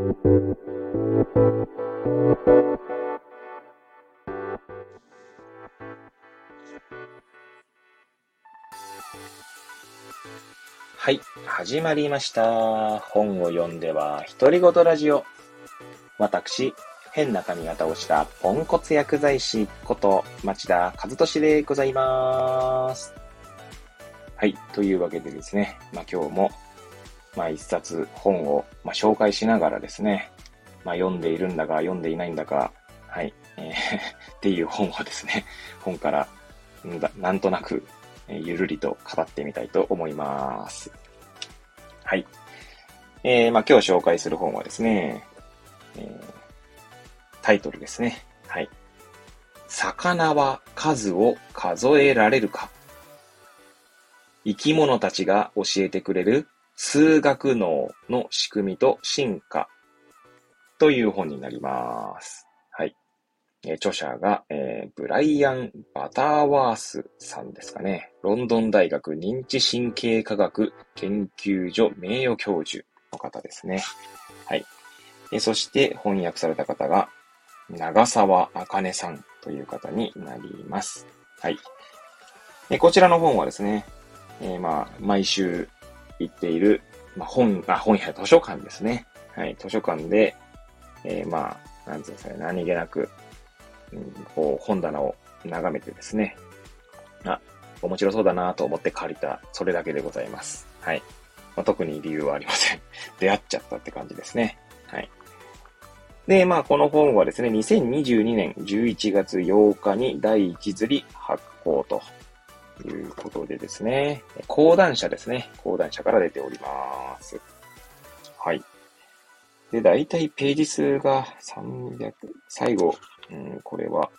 はい、始まりました。本を読んでは、独り言ラジオ。私、変な髪型をしたポンコツ薬剤師こと町田和俊でございます。はい。というわけでですね、まあ今日も、まあ一冊本を、まあ、紹介しながらですね、まあ読んでいるんだか読んでいないんだか、はい、えー っていう本をですね、本からなんとなく、ゆるりと語ってみたいと思います。はい。えー、まあ今日紹介する本はですね、えータイトルですね。はい。魚は数を数えられるか生き物たちが教えてくれる数学脳の仕組みと進化という本になります。はい。えー著者が、えー、ブライアン・バターワースさんですかね。ロンドン大学認知神経科学研究所名誉教授の方ですね。はい。えそして翻訳された方が、長沢茜さんという方になります。はい。えこちらの本はですね、え、まあ、毎週行っている、まあ、本、あ、本屋図書館ですね。はい、図書館で、えー、まあ、なんつうんですかね、何気なく、うん、こう、本棚を眺めてですね、あ、面白そうだなと思って借りた、それだけでございます。はい。まあ、特に理由はありません。出会っちゃったって感じですね。はい。で、まあ、この本はですね、2022年11月8日に第1釣り発行とということでですね、講談社ですね。講談社から出ております。はい。で、だいたいページ数が300、最後、うん、これは、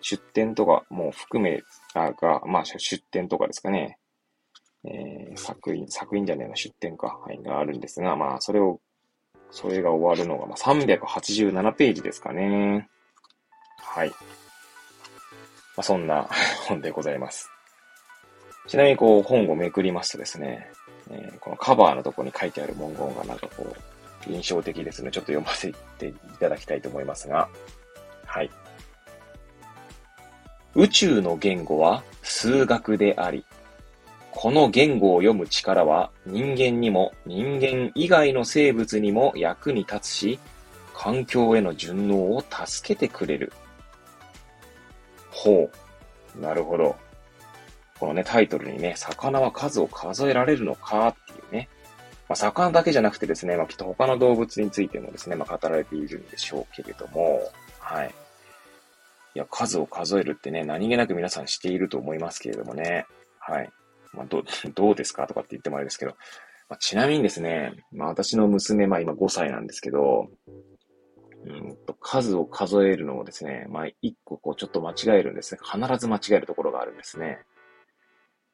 出典とかも含め、あが、まあ、出典とかですかね。えー、作品、作品じゃねえの、出典か、はい、があるんですが、まあ、それをそれが終わるのが、まあ、387ページですかね。はい。まあ、そんな本でございます。ちなみにこう本をめくりますとですね、えー、このカバーのとこに書いてある文言がなんかこう、印象的ですね。ちょっと読ませていただきたいと思いますが、はい。宇宙の言語は数学であり、この言語を読む力は人間にも人間以外の生物にも役に立つし、環境への順応を助けてくれる。ほう。なるほど。このね、タイトルにね、魚は数を数えられるのかっていうね。まあ、魚だけじゃなくてですね、まあ、きっと他の動物についてもですね、まあ、語られているんでしょうけれども、はい。いや、数を数えるってね、何気なく皆さんしていると思いますけれどもね。はい。まあ、ど、どうですかとかって言ってもあれですけど、まあ、ちなみにですね、まあ、私の娘、まあ今5歳なんですけど、うんと数を数えるのをですね、まあ一個こうちょっと間違えるんですね。必ず間違えるところがあるんですね。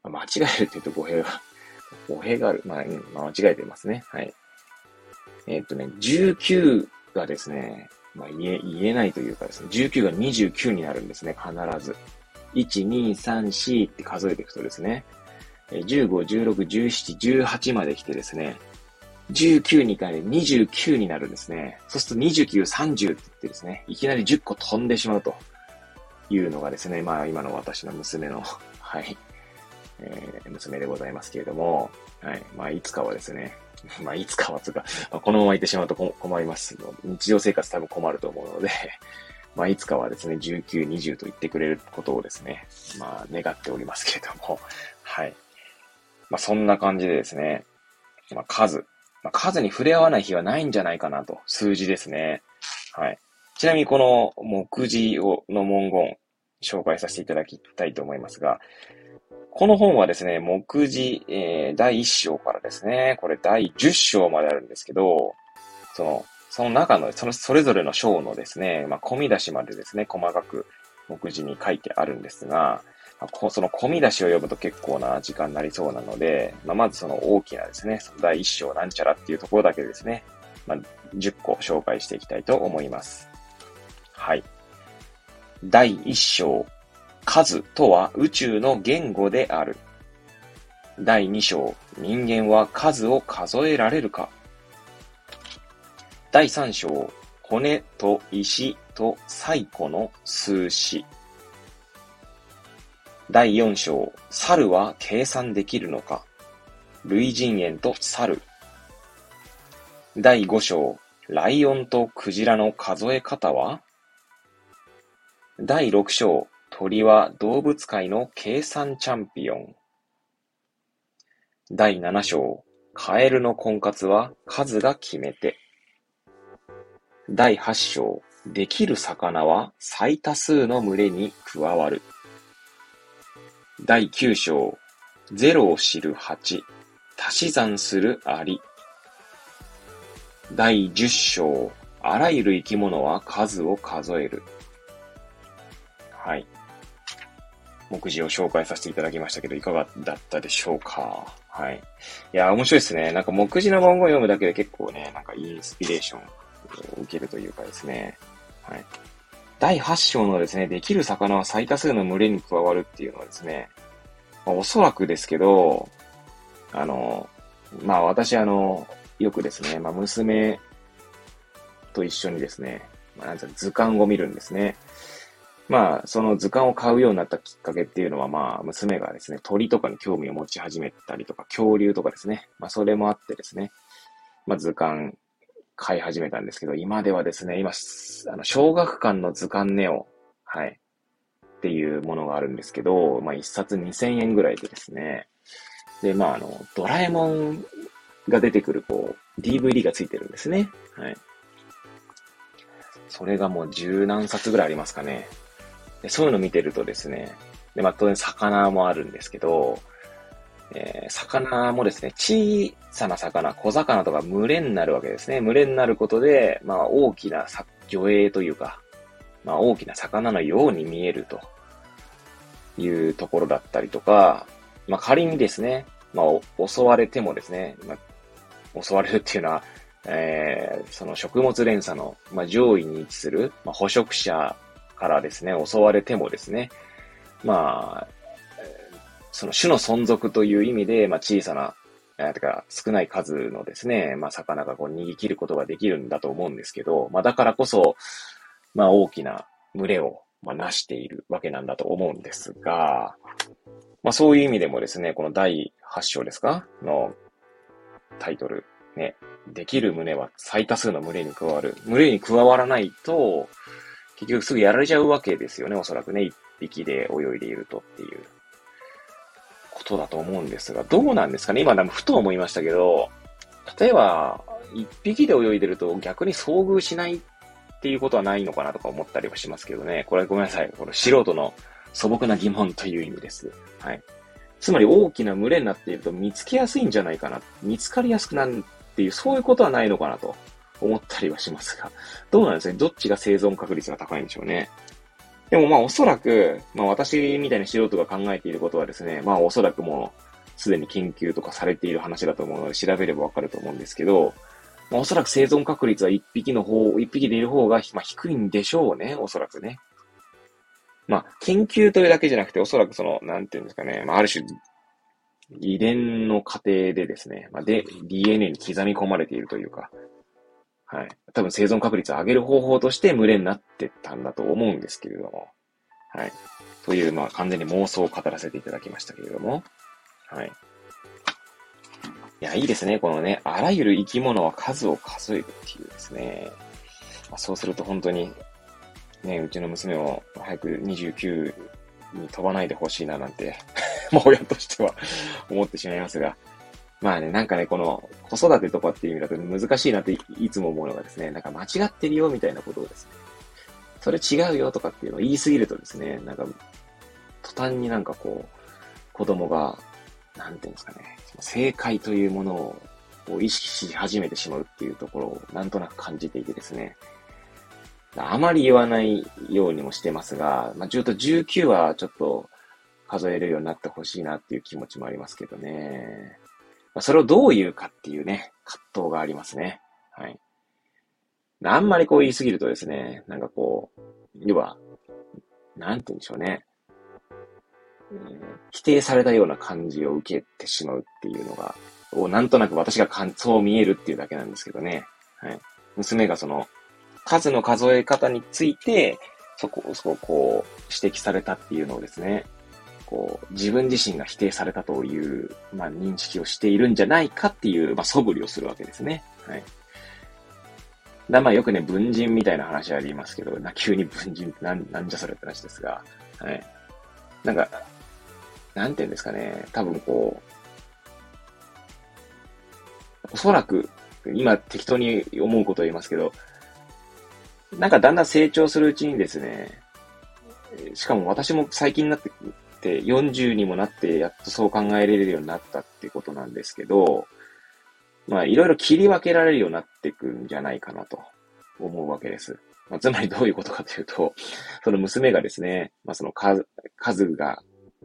まあ、間違えるって言うと語弊が、語弊がある。まあ、うん、まあ、間違えてますね。はい。えー、っとね、19がですね、まあ言え、言えないというかですね、19が29になるんですね、必ず。1、2、3、4って数えていくとですね、15、16、17、18まで来てですね、19に変えて29になるんですね。そうすると29、30って言ってですね、いきなり10個飛んでしまうというのがですね、まあ今の私の娘の、はい、えー、娘でございますけれども、はい、まあいつかはですね、まあいつかはつか、まあ、このまま行ってしまうと困ります。日常生活多分困ると思うので、まあいつかはですね、19、20と言ってくれることをですね、まあ願っておりますけれども、はい。まあ、そんな感じでですね、まあ、数。まあ、数に触れ合わない日はないんじゃないかなと。数字ですね。はい。ちなみにこの目次をの文言、紹介させていただきたいと思いますが、この本はですね、目次、えー、第1章からですね、これ第10章まであるんですけど、その、その中の、その、それぞれの章のですね、まあ、込み出しまでですね、細かく目次に書いてあるんですが、その込み出しを読むと結構な時間になりそうなので、まあ、まずその大きなですね、その第一章なんちゃらっていうところだけですね、まあ、10個紹介していきたいと思います。はい。第一章、数とは宇宙の言語である。第二章、人間は数を数えられるか。第3章、骨と石と最古の数詞。第4章、猿は計算できるのか？類人猿と猿。第5章、ライオンとクジラの数え方は？第6章、鳥は動物界の計算チャンピオン。第7章、カエルの婚活は数が決め手。第8章、できる魚は最多数の群れに加わる。第9章、ゼロを知る蜂、足し算するアリ。第10章、あらゆる生き物は数を数える。はい。目次を紹介させていただきましたけど、いかがだったでしょうか？はい。いや、面白いですね。なんか目次の文言を読むだけで結構ね、なんかインスピレーションを受けるというかですね。はい。第8章のですね、できる魚は最多数の群れに加わるっていうのはですね、まあ、おそらくですけど、あの、まあ私あの、よくですね、まあ娘と一緒にですね、まあ、なんてうの図鑑を見るんですね。まあ、その図鑑を買うようになったきっかけっていうのは、まあ、娘がですね、鳥とかに興味を持ち始めたりとか、恐竜とかですね。まあ、それもあってですね、まあ、図鑑買い始めたんですけど、今ではですね、今、あの、小学館の図鑑ネオ、はい、っていうものがあるんですけど、まあ、一冊2000円ぐらいでですね、で、まあ、あの、ドラえもんが出てくる、こう、DVD がついてるんですね。はい。それがもう十何冊ぐらいありますかね。でそういうの見てるとですね、で、まあ当然魚もあるんですけど、えー、魚もですね、小さな魚、小魚とか群れになるわけですね。群れになることで、まあ大きな魚影というか、まあ大きな魚のように見えるというところだったりとか、まあ仮にですね、まあ襲われてもですね、まあ、襲われるっていうのは、えー、その食物連鎖の、まあ、上位に位置する、まあ、捕食者からですね、襲われてもですね、まあ、その種の存続という意味で、まあ、小さな、えー、てか少ない数のですね、まあ、魚がこう逃げ切ることができるんだと思うんですけど、まあ、だからこそ、まあ、大きな群れを、まあ、成しているわけなんだと思うんですが、まあ、そういう意味でもですね、この第8章ですか？のタイトル、ね、できる群れは最多数の群れに加わる。群れに加わらないと、結局すぐやられちゃうわけですよね、おそらくね。一匹で泳いでいるとっていうことだと思うんですが、どうなんですかね？今でもふと思いましたけど、例えば、一匹で泳いでると逆に遭遇しないっていうことはないのかなとか思ったりはしますけどね。これごめんなさい。これ素人の素朴な疑問という意味です。はい。つまり大きな群れになっていると見つけやすいんじゃないかな。見つかりやすくなるっていう、そういうことはないのかなと思ったりはしますが、どうなんですかね？どっちが生存確率が高いんでしょうね？でもまあおそらく、まあ私みたいな素人が考えていることはですね、まあおそらくもうすでに研究とかされている話だと思うので調べればわかると思うんですけど、まあおそらく生存確率は一匹の方、一匹でいる方が、まあ、低いんでしょうね、おそらくね。まあ研究というだけじゃなくて、おそらくその、なんていうんですかね、まあある種、遺伝の過程でですね、まあ、で、DNA に刻み込まれているというか、はい。多分生存確率を上げる方法として群れになってたんだと思うんですけれども。はい。という、まあ完全に妄想を語らせていただきましたけれども。はい。いや、いいですね。このね、あらゆる生き物は数を数えるっていうですね。まあ、そうすると本当に、ね、うちの娘も早く29に飛ばないでほしいななんてまあ親としては思ってしまいますが、まあね、なんかね、この子育てとかっていう意味だと難しいなっていつも思うのがですね、なんか間違ってるよみたいなことをですね、それ違うよとかっていうのを言いすぎるとですね、なんか、途端になんかこう、子供が、なんていうんですかね、正解というものを意識し始めてしまうっていうところをなんとなく感じていてですね、あまり言わないようにもしてますが、まあ、ちょっと19はちょっと数えるようになってほしいなっていう気持ちもありますけどね。それをどう言うかっていうね、葛藤がありますね。はい。あんまりこう言いすぎるとですね、なんかこう、要は、なんて言うんでしょうね。否定されたような感じを受けてしまうっていうのが、をなんとなく私がかそう見えるっていうだけなんですけどね。はい。娘がその、数の数え方について、そこ、そこ、こう、指摘されたっていうのをですね、こう、自分自身が否定されたという、まあ、認識をしているんじゃないかっていう、まあ、素振りをするわけですね。はい。だまあよくね、文人みたいな話ありますけど、な、急に文人ってなん、なんじゃそれって話ですが、はい。なんか、なんて言うんですかね、多分こう、おそらく、今適当に思うことを言いますけど、なんかだんだん成長するうちにですね、しかも私も最近になってて、40にもなってやっとそう考えられるようになったってことなんですけど、まあいろいろ切り分けられるようになっていくんじゃないかなと思うわけです。まあ、つまりどういうことかというと、その娘がですね、まあその数、数が、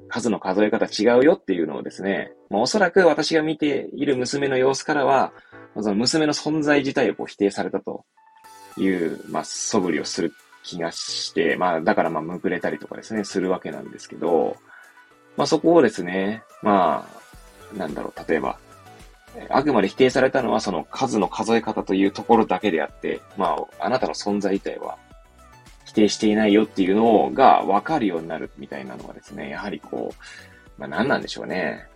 数の数え方違うよっていうのをですね、まあおそらく私が見ている娘の様子からは、その娘の存在自体をこう否定されたという、まあ、素振りをする気がして、まあ、だからまあ、むくれたりとかですね、するわけなんですけど、まあ、そこをですね、まあ、なんだろう、例えば、あくまで否定されたのはその数の数え方というところだけであって、まあ、あなたの存在自体は否定していないよっていうのが分かるようになるみたいなのはですね、やはりこう、まあ何なんでしょうね。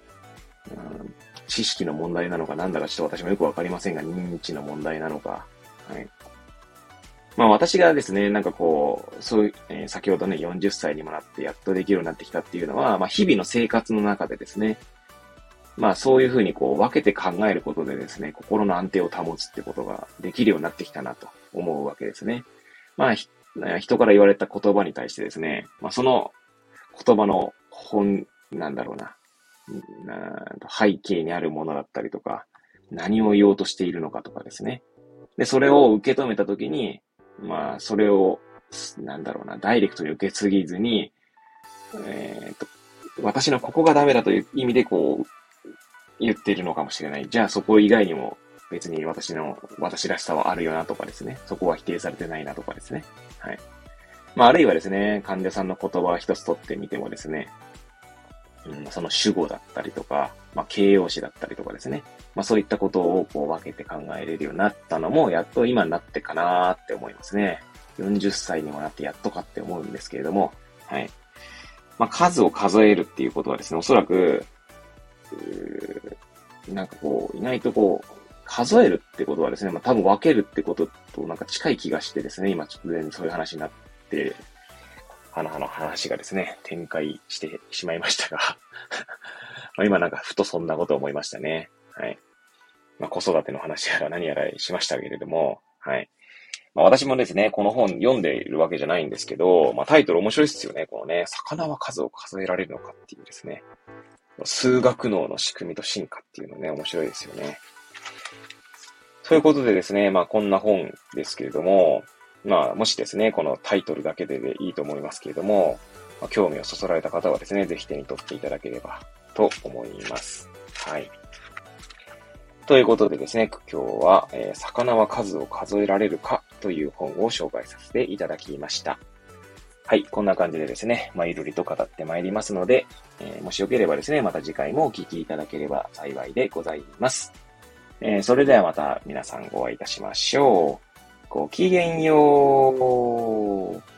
うん、知識の問題なのかなんだかちょっと私もよくわかりませんが、認知の問題なのか、はい。まあ私がですね、なんかこう、そういう、えー、先ほどね、40歳にもなってやっとできるようになってきたっていうのは、まあ日々の生活の中でですね、まあそういうふうにこう分けて考えることでですね、心の安定を保つってことができるようになってきたなと思うわけですね。まあ人から言われた言葉に対してですね、まあその言葉の本、なんだろうな、背景にあるものだったりとか、何を言おうとしているのかとかですね。で、それを受け止めたときに、まあ、それを、なんだろうな、ダイレクトに受け継ぎずに、えー、と、私のここがダメだという意味でこう、言っているのかもしれない。じゃあそこ以外にも別に私の、私らしさはあるよなとかですね。そこは否定されてないなとかですね。はい。まあ、あるいはですね、患者さんの言葉を一つ取ってみてもですね、うん、その主語だったりとか、まあ、形容詞だったりとかですね。まあ、そういったことをこう分けて考えれるようになったのも、やっと今になってかなーって思いますね。40歳にもなってやっとかって思うんですけれども、はい。まあ、数を数えるっていうことはですね、おそらく、なんかこう、意外とこう、数えるってことはですね、まあ、多分分けるってこととなんか近い気がしてですね、今ちょっと全然そういう話になって花の話がですね、展開してしまいましたが ま今なんかふとそんなこと思いましたね。はい。まあ、子育ての話やら何やらしましたけれども、はい。まあ、私もですね、この本読んでいるわけじゃないんですけど、まあ、タイトル面白いですよね。このね、魚は数を数えられるのかっていうですね。数学脳の仕組みと進化っていうのね、面白いですよね。ということでですね、まあこんな本ですけれども、まあ、もしですね、このタイトルだけででいいと思いますけれども、まあ、興味をそそられた方はですね、ぜひ手に取っていただければと思います。はい。ということでですね、今日は、えー、魚は数を数えられるかという本を紹介させていただきました。はい、こんな感じでですね、まあ、ゆるりと語ってまいりますので、えー、もしよければですね、また次回もお聴きいただければ幸いでございます。えー、それではまた皆さんお会いいたしましょう。ごきげんよう。